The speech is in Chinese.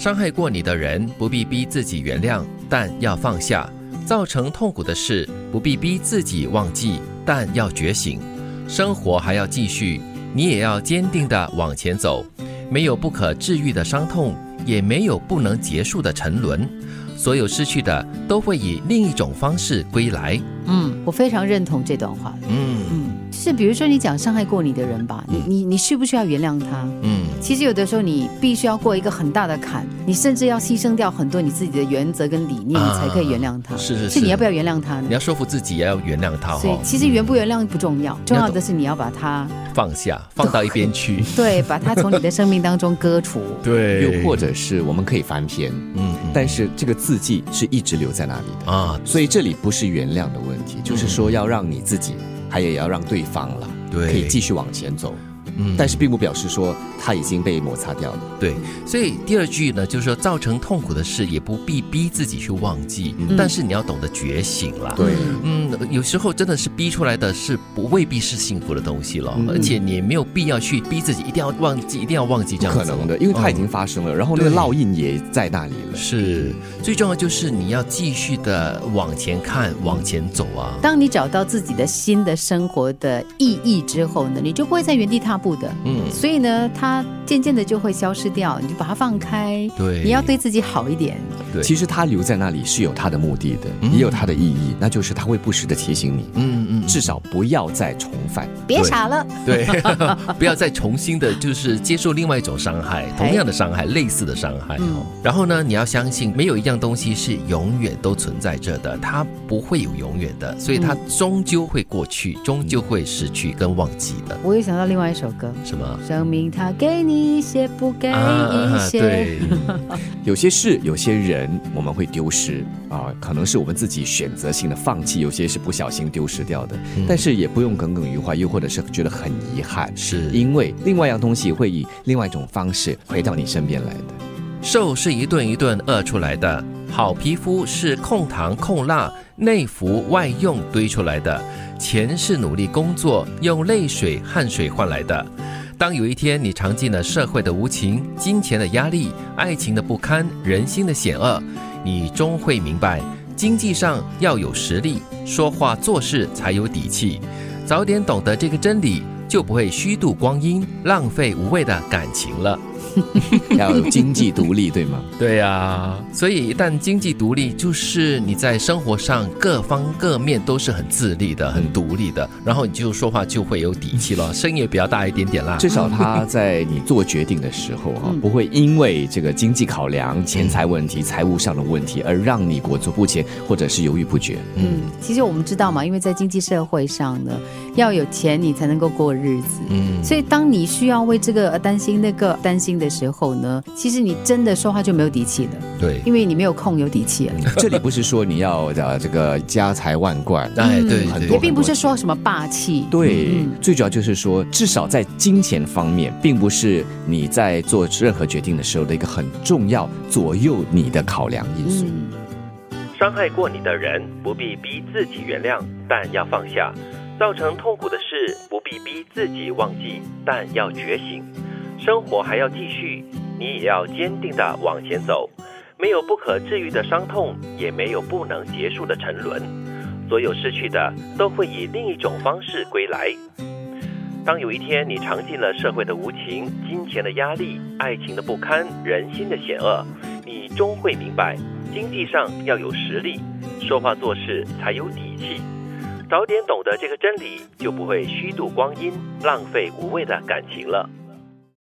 伤害过你的人不必逼自己原谅，但要放下；造成痛苦的事不必逼自己忘记，但要觉醒。生活还要继续，你也要坚定地往前走。没有不可治愈的伤痛，也没有不能结束的沉沦。所有失去的都会以另一种方式归来。嗯，我非常认同这段话。嗯是比如说你讲伤害过你的人吧，你你你需不需要原谅他？嗯，其实有的时候你必须要过一个很大的坎，你甚至要牺牲掉很多你自己的原则跟理念，你才可以原谅他。是是是，你要不要原谅他呢？你要说服自己也要原谅他。所以其实原不原谅不重要，重要的是你要把他放下，放到一边去。对，把他从你的生命当中割除。对，又或者是我们可以翻篇。嗯，但是这个字迹是一直留在那里的啊，所以这里不是原谅的问题，就是说要让你自己，还也要让对方了，对，可以继续往前走。嗯，但是并不表示说它已经被摩擦掉了。对，所以第二句呢，就是说造成痛苦的事也不必逼自己去忘记，但是你要懂得觉醒了。对，嗯，有时候真的是逼出来的是不未必是幸福的东西了，而且你没有必要去逼自己一定要忘记，一定要忘记这样可能的，因为它已经发生了，然后那个烙印也在那里了。是，最重要就是你要继续的往前看，往前走啊。当你找到自己的新的生活的意义之后呢，你就不会在原地踏。步的，嗯，所以呢，它渐渐的就会消失掉，你就把它放开，对，你要对自己好一点。对，其实它留在那里是有它的目的的，也有它的意义，那就是它会不时的提醒你，嗯嗯，至少不要再重犯，别傻了，对，不要再重新的，就是接受另外一种伤害，同样的伤害，类似的伤害。哦。然后呢，你要相信，没有一样东西是永远都存在着的，它不会有永远的，所以它终究会过去，终究会失去跟忘记的。我又想到另外一首。什么？生命它给你一些，不给一些。对，有些事，有些人，我们会丢失啊，可能是我们自己选择性的放弃，有些是不小心丢失掉的。但是也不用耿耿于怀，又或者是觉得很遗憾，是因为另外一样东西会以另外一种方式回到你身边来的。瘦是一顿一顿饿出来的，好皮肤是控糖控辣，内服外用堆出来的。钱是努力工作，用泪水、汗水换来的。当有一天你尝尽了社会的无情、金钱的压力、爱情的不堪、人心的险恶，你终会明白，经济上要有实力，说话做事才有底气。早点懂得这个真理，就不会虚度光阴、浪费无谓的感情了。要有经济独立，对吗？对呀，所以一旦经济独立，就是你在生活上各方各面都是很自立的、很独立的，然后你就说话就会有底气了，声音也比较大一点点啦。至少他在你做决定的时候啊，不会因为这个经济考量、钱财问题、财务上的问题而让你裹足不前，或者是犹豫不决。嗯，其实我们知道嘛，因为在经济社会上呢，要有钱你才能够过日子。嗯，所以当你需要为这个而担心、那个担心。的时候呢，其实你真的说话就没有底气了。对，因为你没有空有底气了。这里不是说你要呃这个家财万贯，哎，对，也并不是说什么霸气。对，最主要就是说，至少在金钱方面，并不是你在做任何决定的时候的一个很重要左右你的考量因素。伤害过你的人不必逼自己原谅，但要放下；造成痛苦的事不必逼自己忘记，但要觉醒。生活还要继续，你也要坚定地往前走。没有不可治愈的伤痛，也没有不能结束的沉沦。所有失去的都会以另一种方式归来。当有一天你尝尽了社会的无情、金钱的压力、爱情的不堪、人心的险恶，你终会明白，经济上要有实力，说话做事才有底气。早点懂得这个真理，就不会虚度光阴、浪费无谓的感情了。